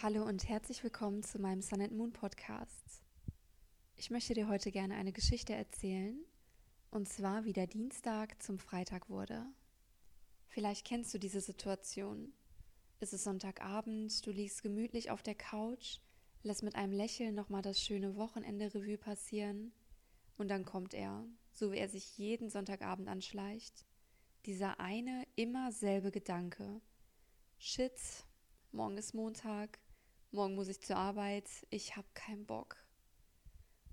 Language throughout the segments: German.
Hallo und herzlich willkommen zu meinem Sun and Moon Podcast. Ich möchte dir heute gerne eine Geschichte erzählen, und zwar wie der Dienstag zum Freitag wurde. Vielleicht kennst du diese Situation. Es ist Sonntagabend, du liegst gemütlich auf der Couch, lässt mit einem Lächeln nochmal das schöne Wochenende Revue passieren, und dann kommt er, so wie er sich jeden Sonntagabend anschleicht, dieser eine immer selbe Gedanke. Shit, morgen ist Montag, morgen muss ich zur Arbeit, ich hab keinen Bock.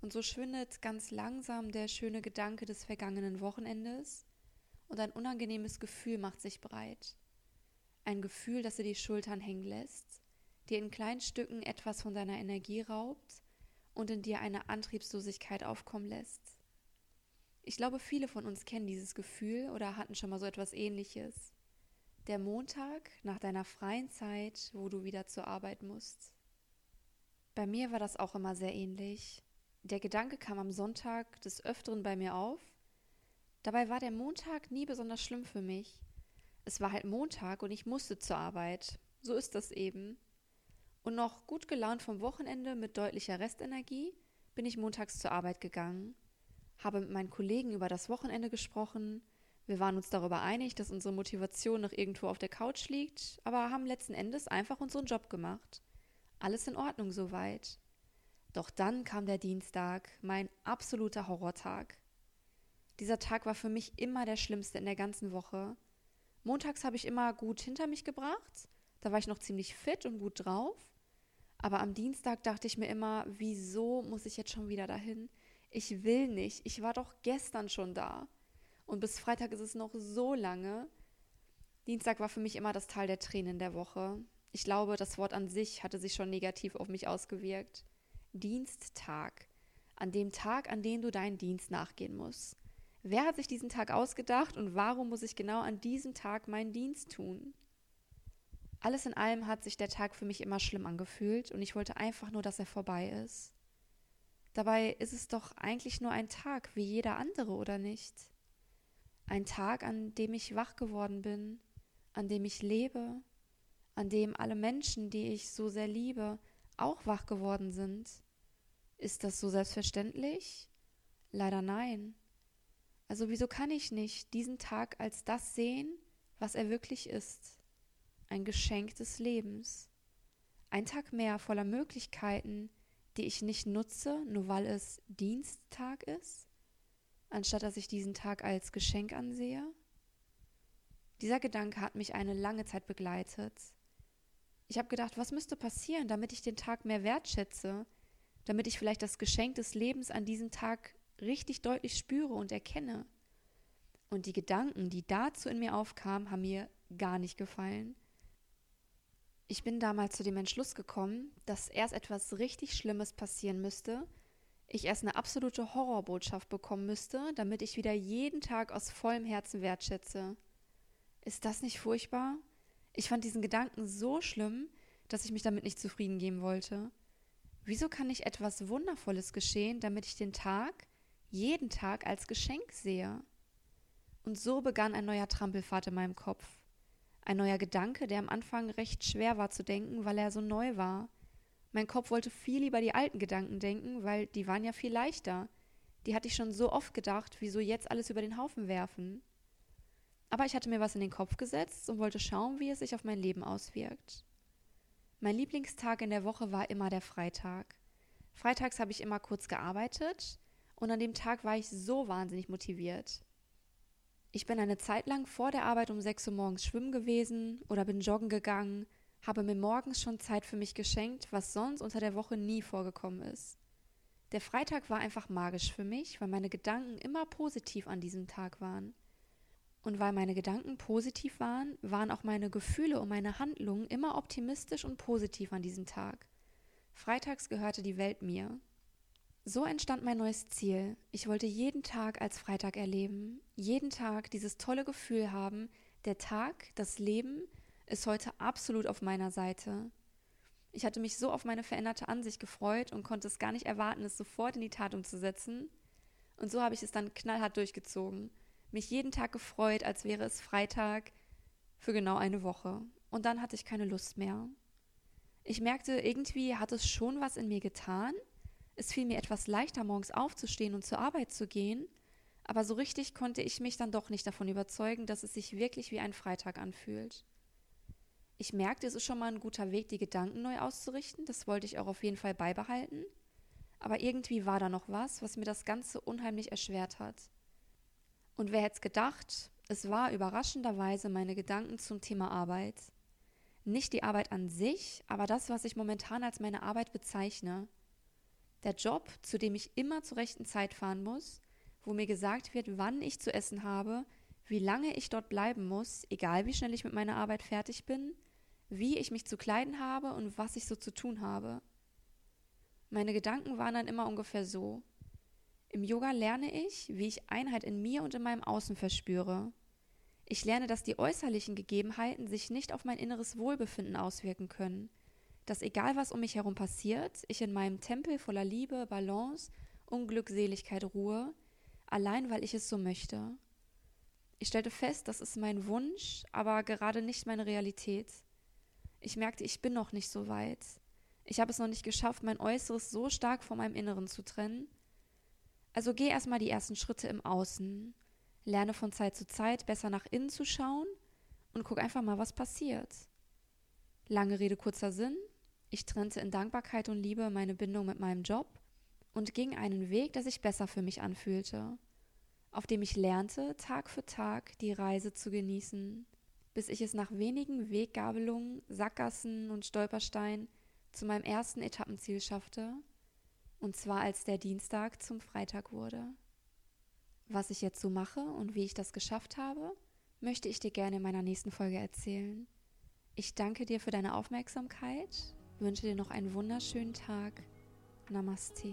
Und so schwindet ganz langsam der schöne Gedanke des vergangenen Wochenendes und ein unangenehmes Gefühl macht sich breit. Ein Gefühl, das dir die Schultern hängen lässt, dir in kleinen Stücken etwas von deiner Energie raubt und in dir eine Antriebslosigkeit aufkommen lässt. Ich glaube, viele von uns kennen dieses Gefühl oder hatten schon mal so etwas ähnliches der Montag nach deiner freien Zeit, wo du wieder zur Arbeit musst. Bei mir war das auch immer sehr ähnlich. Der Gedanke kam am Sonntag des Öfteren bei mir auf. Dabei war der Montag nie besonders schlimm für mich. Es war halt Montag und ich musste zur Arbeit. So ist das eben. Und noch gut gelaunt vom Wochenende mit deutlicher Restenergie bin ich montags zur Arbeit gegangen, habe mit meinen Kollegen über das Wochenende gesprochen, wir waren uns darüber einig, dass unsere Motivation noch irgendwo auf der Couch liegt, aber haben letzten Endes einfach unseren Job gemacht. Alles in Ordnung soweit. Doch dann kam der Dienstag, mein absoluter Horrortag. Dieser Tag war für mich immer der schlimmste in der ganzen Woche. Montags habe ich immer gut hinter mich gebracht, da war ich noch ziemlich fit und gut drauf. Aber am Dienstag dachte ich mir immer, wieso muss ich jetzt schon wieder dahin? Ich will nicht, ich war doch gestern schon da. Und bis Freitag ist es noch so lange. Dienstag war für mich immer das Tal der Tränen der Woche. Ich glaube, das Wort an sich hatte sich schon negativ auf mich ausgewirkt. Diensttag. An dem Tag, an dem du deinen Dienst nachgehen musst. Wer hat sich diesen Tag ausgedacht und warum muss ich genau an diesem Tag meinen Dienst tun? Alles in allem hat sich der Tag für mich immer schlimm angefühlt und ich wollte einfach nur, dass er vorbei ist. Dabei ist es doch eigentlich nur ein Tag wie jeder andere, oder nicht? Ein Tag, an dem ich wach geworden bin, an dem ich lebe, an dem alle Menschen, die ich so sehr liebe, auch wach geworden sind. Ist das so selbstverständlich? Leider nein. Also wieso kann ich nicht diesen Tag als das sehen, was er wirklich ist? Ein Geschenk des Lebens. Ein Tag mehr voller Möglichkeiten, die ich nicht nutze, nur weil es Diensttag ist? anstatt dass ich diesen Tag als Geschenk ansehe? Dieser Gedanke hat mich eine lange Zeit begleitet. Ich habe gedacht, was müsste passieren, damit ich den Tag mehr wertschätze, damit ich vielleicht das Geschenk des Lebens an diesem Tag richtig deutlich spüre und erkenne. Und die Gedanken, die dazu in mir aufkamen, haben mir gar nicht gefallen. Ich bin damals zu dem Entschluss gekommen, dass erst etwas richtig Schlimmes passieren müsste, ich erst eine absolute Horrorbotschaft bekommen müsste, damit ich wieder jeden Tag aus vollem Herzen wertschätze. Ist das nicht furchtbar? Ich fand diesen Gedanken so schlimm, dass ich mich damit nicht zufrieden geben wollte. Wieso kann nicht etwas Wundervolles geschehen, damit ich den Tag, jeden Tag als Geschenk sehe? Und so begann ein neuer Trampelfahrt in meinem Kopf. Ein neuer Gedanke, der am Anfang recht schwer war zu denken, weil er so neu war. Mein Kopf wollte viel lieber die alten Gedanken denken, weil die waren ja viel leichter. Die hatte ich schon so oft gedacht, wieso jetzt alles über den Haufen werfen. Aber ich hatte mir was in den Kopf gesetzt und wollte schauen, wie es sich auf mein Leben auswirkt. Mein Lieblingstag in der Woche war immer der Freitag. Freitags habe ich immer kurz gearbeitet und an dem Tag war ich so wahnsinnig motiviert. Ich bin eine Zeit lang vor der Arbeit um 6 Uhr morgens schwimmen gewesen oder bin joggen gegangen habe mir morgens schon Zeit für mich geschenkt, was sonst unter der Woche nie vorgekommen ist. Der Freitag war einfach magisch für mich, weil meine Gedanken immer positiv an diesem Tag waren. Und weil meine Gedanken positiv waren, waren auch meine Gefühle und meine Handlungen immer optimistisch und positiv an diesem Tag. Freitags gehörte die Welt mir. So entstand mein neues Ziel. Ich wollte jeden Tag als Freitag erleben, jeden Tag dieses tolle Gefühl haben, der Tag, das Leben, ist heute absolut auf meiner Seite. Ich hatte mich so auf meine veränderte Ansicht gefreut und konnte es gar nicht erwarten, es sofort in die Tat umzusetzen. Und so habe ich es dann knallhart durchgezogen. Mich jeden Tag gefreut, als wäre es Freitag für genau eine Woche. Und dann hatte ich keine Lust mehr. Ich merkte, irgendwie hat es schon was in mir getan. Es fiel mir etwas leichter, morgens aufzustehen und zur Arbeit zu gehen, aber so richtig konnte ich mich dann doch nicht davon überzeugen, dass es sich wirklich wie ein Freitag anfühlt. Ich merkte, es ist schon mal ein guter Weg, die Gedanken neu auszurichten, das wollte ich auch auf jeden Fall beibehalten, aber irgendwie war da noch was, was mir das Ganze unheimlich erschwert hat. Und wer hätte es gedacht, es war überraschenderweise meine Gedanken zum Thema Arbeit. Nicht die Arbeit an sich, aber das, was ich momentan als meine Arbeit bezeichne. Der Job, zu dem ich immer zur rechten Zeit fahren muss, wo mir gesagt wird, wann ich zu essen habe, wie lange ich dort bleiben muss, egal wie schnell ich mit meiner Arbeit fertig bin, wie ich mich zu kleiden habe und was ich so zu tun habe. Meine Gedanken waren dann immer ungefähr so. Im Yoga lerne ich, wie ich Einheit in mir und in meinem Außen verspüre. Ich lerne, dass die äußerlichen Gegebenheiten sich nicht auf mein inneres Wohlbefinden auswirken können, dass egal was um mich herum passiert, ich in meinem Tempel voller Liebe, Balance und Glückseligkeit ruhe, allein weil ich es so möchte. Ich stellte fest, das ist mein Wunsch, aber gerade nicht meine Realität. Ich merkte, ich bin noch nicht so weit. Ich habe es noch nicht geschafft, mein Äußeres so stark von meinem Inneren zu trennen. Also geh erstmal die ersten Schritte im Außen. Lerne von Zeit zu Zeit besser nach innen zu schauen und guck einfach mal, was passiert. Lange Rede, kurzer Sinn. Ich trennte in Dankbarkeit und Liebe meine Bindung mit meinem Job und ging einen Weg, der sich besser für mich anfühlte, auf dem ich lernte, Tag für Tag die Reise zu genießen, bis ich es nach wenigen Weggabelungen, Sackgassen und Stolpersteinen zu meinem ersten Etappenziel schaffte, und zwar als der Dienstag zum Freitag wurde. Was ich jetzt so mache und wie ich das geschafft habe, möchte ich dir gerne in meiner nächsten Folge erzählen. Ich danke dir für deine Aufmerksamkeit, wünsche dir noch einen wunderschönen Tag. Namaste.